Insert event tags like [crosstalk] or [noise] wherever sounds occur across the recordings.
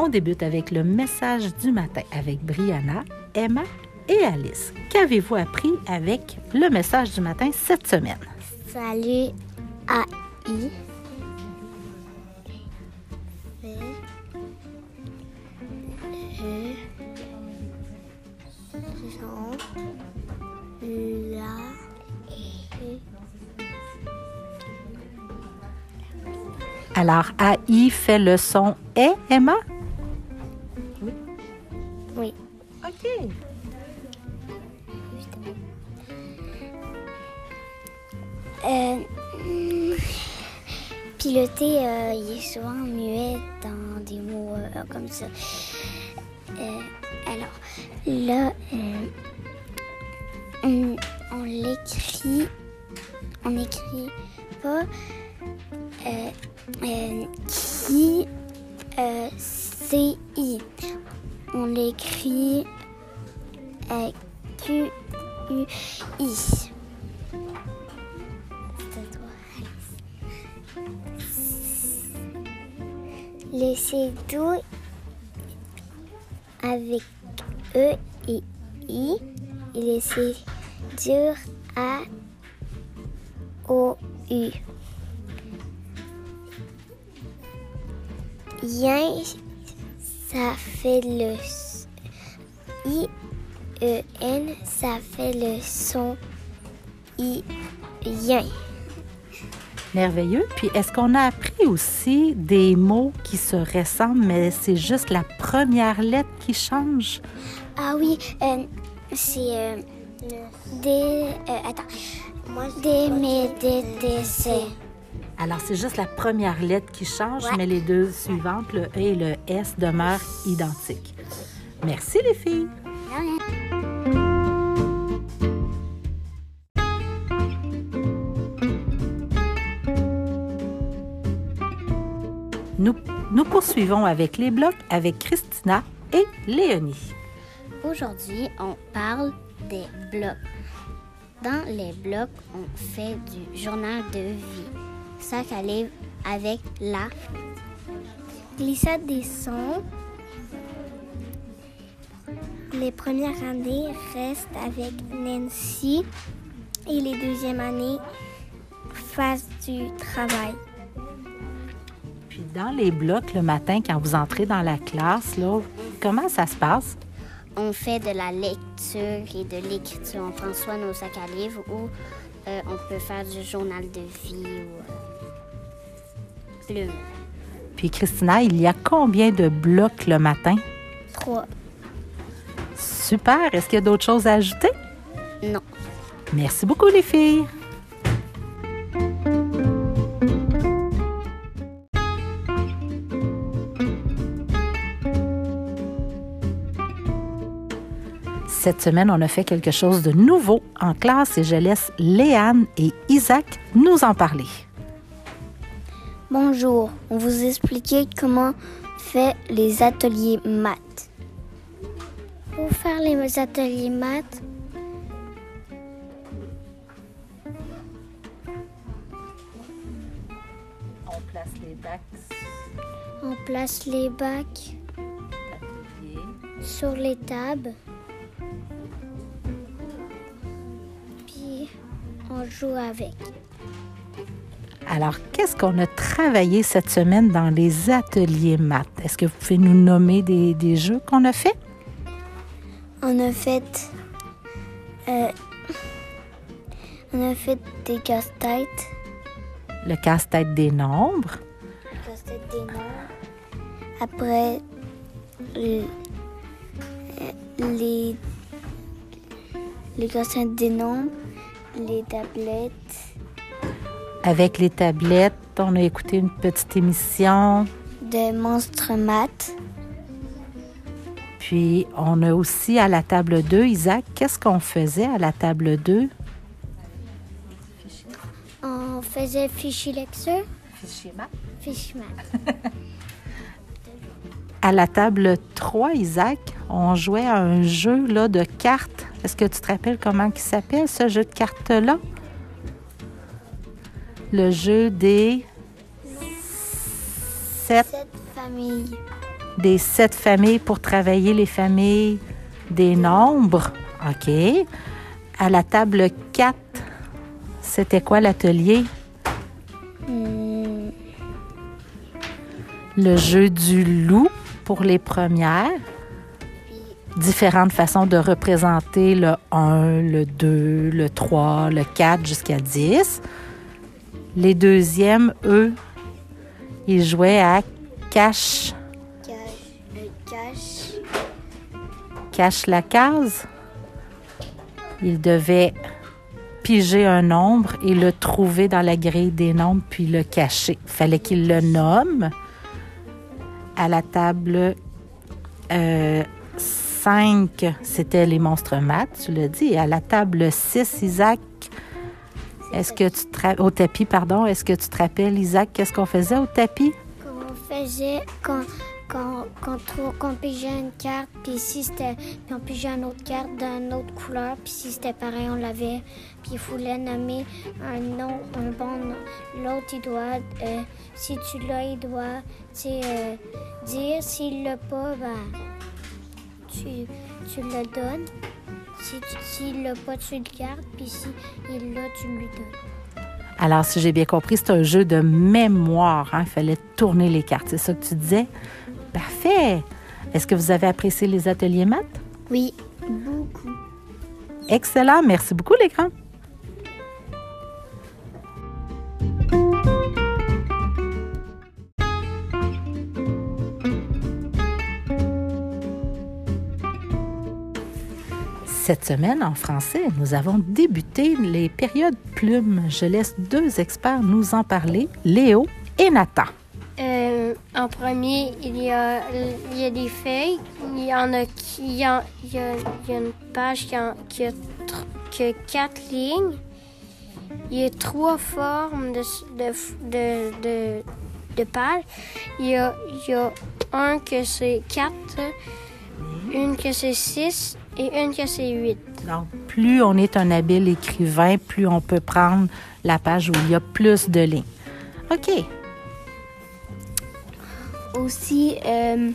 On débute avec le message du matin avec Brianna, Emma et Alice. Qu'avez-vous appris avec le message du matin cette semaine? Salut AI. Alors, AI fait le son est, Emma? Oui. OK. Euh, hmm, piloter, euh, il est souvent muet dans des mots euh, comme ça. Alors, là, on, on l'écrit, on n'écrit pas qui, euh, C-I. On l'écrit Q-U-I. Laissez tout avec E et I et laissez dur A O U. ça fait le I E N, ça fait le son I yin. Merveilleux. Puis, est-ce qu'on a appris aussi des mots qui se ressemblent, mais c'est juste la première lettre qui change? Ah oui, euh, c'est euh, des. euh, attends. Des médétessés. Alors, c'est juste la première lettre qui change, Ouais. mais les deux suivantes, le E et le S, demeurent identiques. Merci, les filles. Nous, nous poursuivons avec les blocs avec Christina et Léonie. Aujourd'hui, on parle des blocs. Dans les blocs, on fait du journal de vie. Sac à livre avec la glissade des sons. Les premières années restent avec Nancy et les deuxièmes années fassent du travail. Puis dans les blocs le matin, quand vous entrez dans la classe, là, comment ça se passe? On fait de la lecture et de l'écriture. On prend soit nos sacs à livres ou euh, on peut faire du journal de vie ou euh, Puis Christina, il y a combien de blocs le matin? Trois. Super. Est-ce qu'il y a d'autres choses à ajouter? Non. Merci beaucoup, les filles. Cette semaine, on a fait quelque chose de nouveau en classe et je laisse Léane et Isaac nous en parler. Bonjour. On vous expliquer comment fait les ateliers maths. Pour faire les ateliers maths, On place les bacs on place les bacs sur les tables. Puis on joue avec. Alors, qu'est-ce qu'on a travaillé cette semaine dans les ateliers maths? Est-ce que vous pouvez nous nommer des, des jeux qu'on a fait? On a fait. euh, on a fait des casse-têtes. Le casse-tête des nombres, Casse-tête des nombres. Après, le- euh, les. Les casse-têtes des nombres, les tablettes. Avec les tablettes, on a écouté une petite émission, de monstres maths. puis on a aussi à la table 2, Isaac, qu'est-ce qu'on faisait à la table 2? On faisait fichier lecture, Fichier maths. fichier maths. [laughs] À la table 3, Isaac, on jouait à un jeu là, de cartes. Est-ce que tu te rappelles comment il s'appelle, ce jeu de cartes-là? Le jeu des sept, Cette famille. des sept familles pour travailler les familles des nombres. OK. À la table 4, c'était quoi l'atelier? Hmm, Le jeu du loup pour les premières. Différentes façons de représenter le 1, le 2, le 3, le 4 jusqu'à 10. Les deuxièmes, eux, ils jouaient à cache, cache, euh, cache, la case. Ils devaient piger un nombre et le trouver dans la grille des nombres puis le cacher. Il fallait qu'ils le nomment. À la table 5, c'était les monstres maths, tu l'as dit. À la table 6, Isaac, est-ce que tu te au tapis, pardon, est-ce que tu te rappelles, Isaac, qu'est-ce qu'on faisait au tapis? qu'on faisait quand quand quand, qu'on pigeait une carte puis si c'était on pigeait une autre carte d'une autre couleur puis si c'était pareil on l'avait puis il fallait nommer un nom un bon nom. L'autre il doit euh, si tu l'as il doit euh, dire. S'il l'a pas ben tu tu le donnes si l'a pas tu le gardes puis si il l'a tu lui donnes Alors, si j'ai bien compris, c'est un jeu de mémoire. hein. Il fallait tourner les cartes. C'est ça que tu disais? Parfait. Est-ce que vous avez apprécié les ateliers maths? oui beaucoup Excellent. Merci beaucoup, les grands. Cette semaine, en français, nous avons débuté les périodes plumes. Je laisse deux experts nous en parler, Léo et Nathan. Euh, en premier, il y, a, des feuilles. Il y en a. Il a, une page qui a, quatre lignes. Il y a trois formes de, de, de, de, de pages. Il y a, il y a un que c'est quatre, une que c'est six et une que c'est huit. Donc, plus on est un habile écrivain, plus on peut prendre la page où il y a plus de lignes. OK. aussi euh,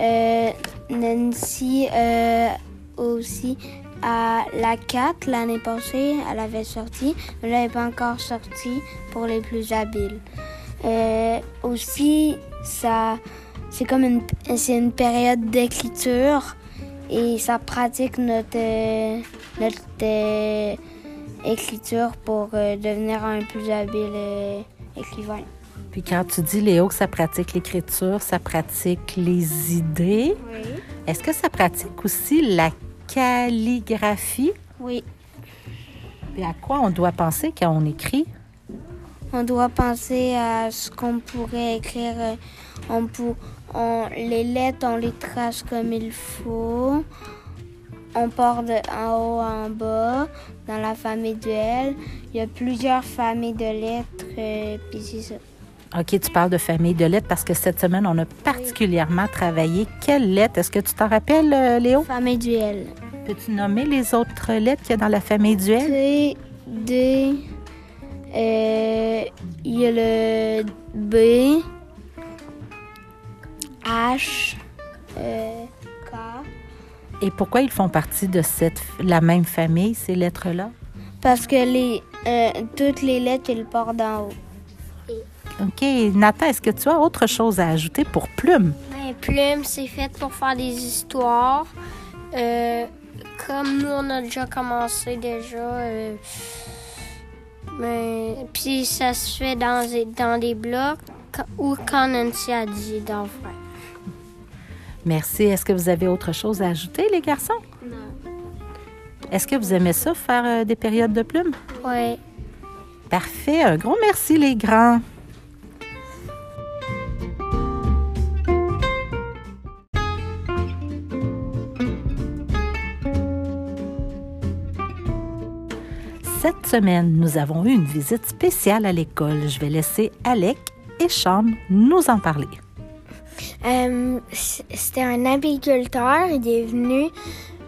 euh, Nancy euh, aussi à la 4 l'année passée elle avait sorti mais elle n'avait pas encore sorti pour les plus habiles Euh, aussi ça c'est comme une c'est une période d'écriture et ça pratique notre notre écriture pour euh, devenir un plus habile euh, écrivain Puis quand tu dis, Léo, que ça pratique l'écriture, ça pratique les idées, oui est-ce que ça pratique aussi la calligraphie? oui Et à quoi on doit penser quand on écrit? On doit penser à ce qu'on pourrait écrire. euh, On pour, on, les lettres, on les trace comme il faut. On part de en haut en bas dans la famille de L. Il y a plusieurs familles de lettres. euh, puis c'est ça. OK, tu parles de famille de lettres parce que cette semaine, on a particulièrement travaillé. Quelles lettres? Est-ce que tu t'en rappelles, euh, Léo? Famille du L. Peux-tu nommer les autres lettres qu'il y a dans la famille duel? T, D. euh, Il y a le B. H. euh, K. Et pourquoi ils font partie de cette, la même famille, ces lettres-là? Parce que les, euh, toutes les lettres, elles partent d'en haut. OK. Nathan, est-ce que tu as autre chose à ajouter pour plume? Ben, plume, c'est fait pour faire des histoires. Euh, comme nous, on a déjà commencé déjà. euh, mais, puis ça se fait dans, des- dans des blocs ou quand Nancy a dit d'en faire. Merci. Est-ce que vous avez autre chose à ajouter, les garçons? Non. Est-ce que vous aimez ça, faire euh, des périodes de plumes? Ouais. Parfait. Un gros merci, les grands. Cette semaine, nous avons eu une visite spéciale à l'école. Je vais laisser Alec et Sean nous en parler. Euh, C'était un apiculteur. Il est venu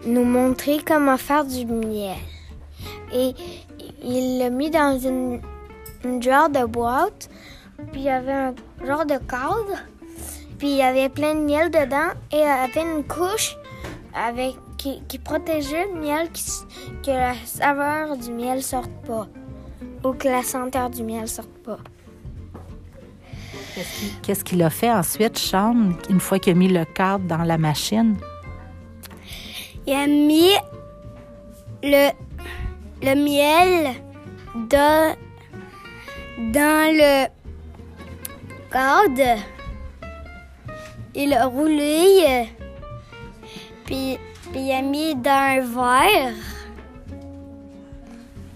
nous montrer comment faire du miel. Et il l'a mis dans une, une genre de boîte. Puis il y avait un genre de cadre. Puis il y avait plein de miel dedans et il y avait une couche qui, protégeait le miel que la saveur du miel sorte pas ou que la senteur du miel sorte pas. Qu'est-ce qu'il- a fait ensuite, Sean, une fois qu'il a mis le cadre dans la machine? Il a mis le, le miel dans, dans le cadre. Il a roulé, euh, puis, puis il a mis dans un verre.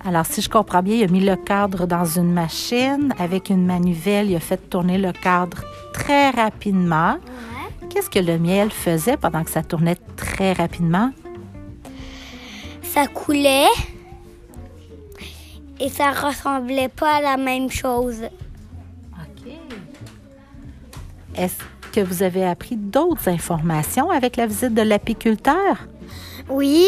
Alors, si je comprends bien, il a mis le cadre dans une machine avec une manivelle. Il a fait tourner le cadre très rapidement. Qu'est-ce que le miel faisait pendant que ça tournait très rapidement? Ça coulait et ça ressemblait pas à la même chose. OK. Est-ce que vous avez appris d'autres informations avec la visite de l'apiculteur? Oui,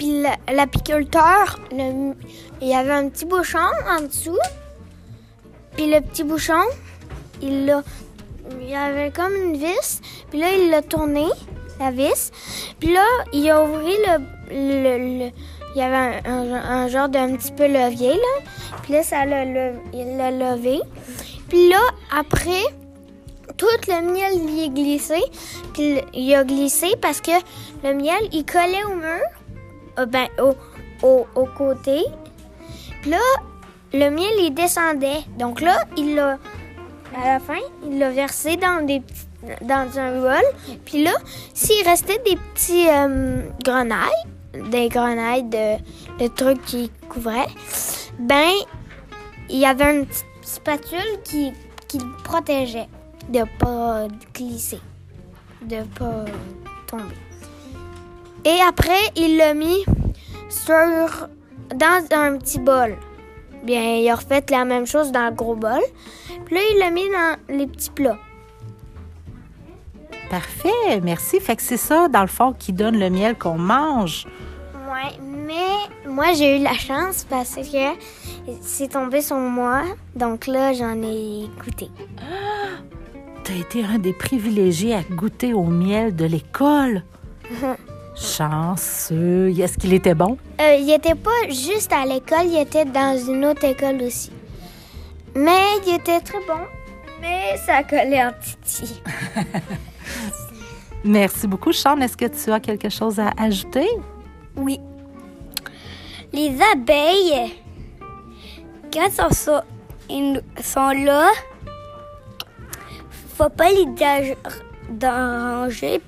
puis la- l'apiculteur, il y avait un petit bouchon en dessous. Puis le petit bouchon, il l'a, il y avait comme une vis. Puis là, il l'a tourné, la vis. Puis là, il a ouvert le, le- il y avait un, un- genre d'un petit peu levier là. Puis là, ça l'a, il l'a levé. Puis là, après, tout le miel il est glissé. Puis il a glissé parce que le miel, il collait au mur, ben, au, au, côté. Puis là, le miel, il descendait. Donc là, il l'a, à la fin, il l'a versé dans des dans un bol. Puis là, s'il restait des petits euh, grenailles, des grenailles de, de trucs qui couvraient, ben, il y avait une petite spatule qui, qui le protégeait de pas glisser, de pas tomber. Et après, il l'a mis sur dans un petit bol. Bien, il a refait la même chose dans le gros bol. Puis là, il l'a mis dans les petits plats. Parfait, merci. Fait que c'est ça, dans le fond, qui donne le miel qu'on mange. Ouais, mais moi, j'ai eu la chance parce que c'est tombé sur moi. Donc là, j'en ai goûté. [gasps] T'as été un des privilégiés à goûter au miel de l'école. [laughs] Chanceux. Est-ce qu'il était bon? Euh, il était pas juste à l'école, il était dans une autre école aussi. Mais il était très bon. Mais ça collait en titi. [laughs] Merci beaucoup, Sean. Est-ce que tu as quelque chose à ajouter? Oui. Les abeilles, quand elles sont, so- ils sont là, faut pas les dé- déranger,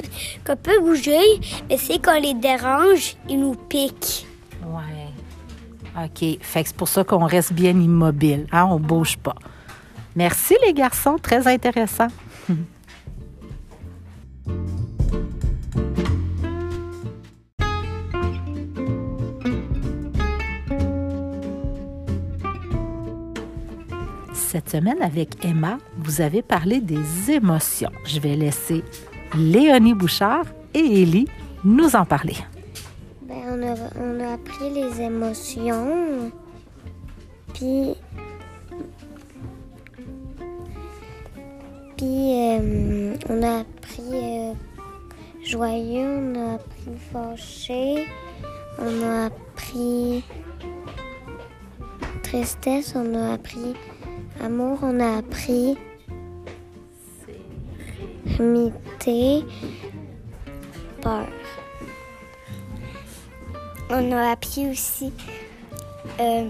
qu'on peut bouger, mais c'est qu'on les dérange, ils nous piquent. Ouais. OK. Fait c'est pour ça qu'on reste bien immobile. Hein? On bouge pas. Merci, les garçons. Très intéressant. [laughs] Cette semaine, avec Emma, vous avez parlé des émotions. Je vais laisser Léonie Bouchard et Élie nous en parler. Ben, on, a, on a appris les émotions. Puis. Puis, euh, on a appris euh, joyeux, on a appris fâché, on a appris tristesse, on a appris amour, on a appris amitié, peur. On a appris aussi euh,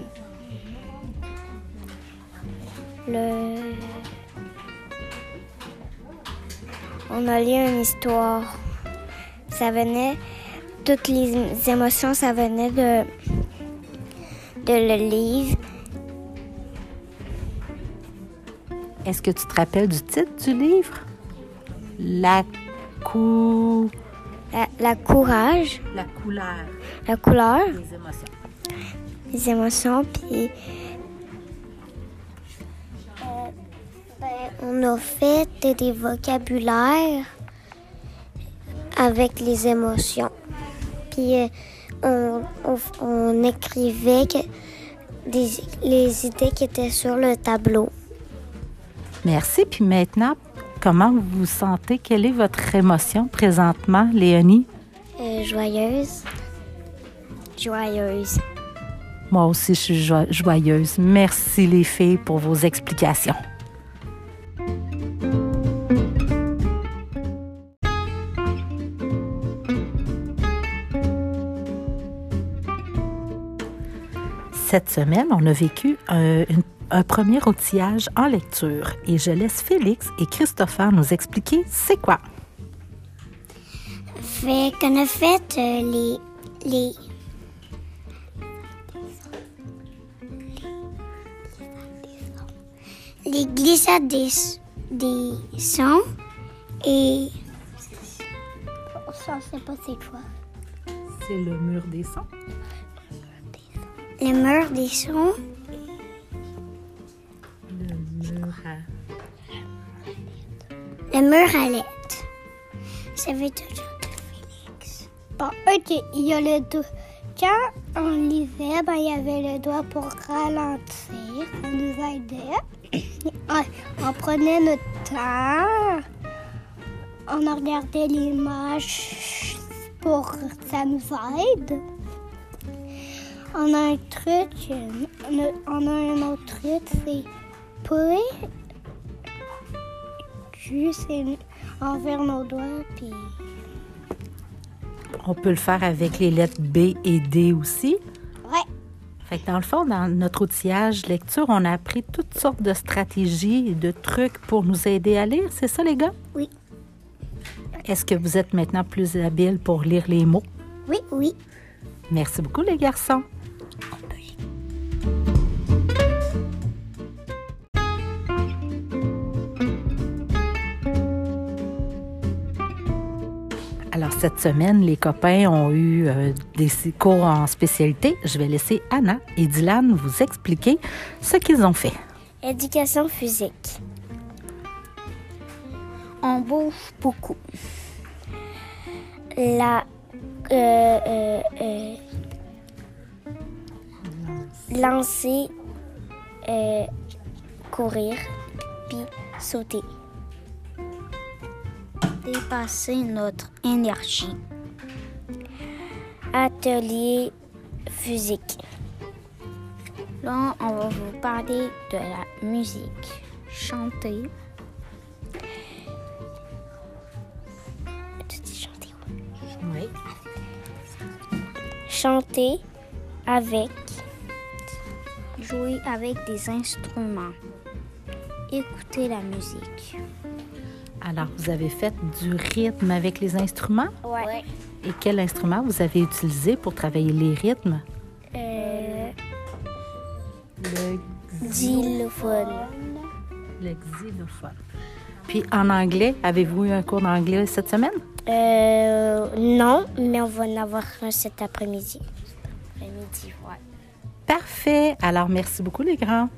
le. On a lu une histoire. Ça venait, toutes les émotions, ça venait de, de le livre. Est-ce que tu te rappelles du titre du livre? La cou... La, la courage, La couleur la couleur, des émotions. les émotions, puis Ben, on a fait des vocabulaires avec les émotions. Puis euh, on, on- on écrivait que des- les idées qui étaient sur le tableau. Merci. Puis maintenant, comment vous vous sentez? Quelle est votre émotion présentement, Léonie? Euh, joyeuse. Joyeuse. Moi aussi, je suis jo- joyeuse. Merci les filles pour vos explications. Cette semaine, on a vécu un, une- un premier outillage en lecture et je laisse Félix et Christopher nous expliquer c'est quoi. Fait qu'on a fait euh, les, les. Les glissades des, des sons et. Ça, c'est pas c'est quoi. C'est le mur des sons. Le mur des sons. Le mur à lettres. Ça veut toujours de Félix. Bon, OK, il y a le doigt. Quand on lisait, ben, il y avait le doigt pour ralentir. Ça nous aidait. [coughs] on, prenait notre temps. On regardait l'image pour ça nous aide. On a un truc, on a, on a un autre truc, c'est pour juste envers nos doigts, puis On peut le faire avec les lettres B et D aussi. ouais. Fait que dans le fond, dans notre outillage lecture, on a appris toutes sortes de stratégies et de trucs pour nous aider à lire. C'est ça, les gars? Oui. Est-ce que vous êtes maintenant plus habiles pour lire les mots? Oui, oui. Merci beaucoup, les garçons. Cette semaine, les copains ont eu euh, des cours en spécialité. Je vais laisser Anna et Dylan vous expliquer ce qu'ils ont fait. Éducation physique. On bouge beaucoup. La. euh, euh, lancer, courir, puis sauter. Dépasser notre énergie. Atelier physique. Là, on va vous parler de la musique. Chanter. Tu dis chanter. Oui. Chanter avec. Jouer avec des instruments. Écouter la musique. Alors, vous avez fait du rythme avec les instruments? Ouais. Et quel instrument vous avez utilisé pour travailler les rythmes? Euh, Le, xylophone. le xylophone. Puis en anglais, avez-vous eu un cours d'anglais cette semaine? Euh, non, mais on va en avoir un cet après-midi. Après-midi, ouais. Parfait. Alors, merci beaucoup, les grands.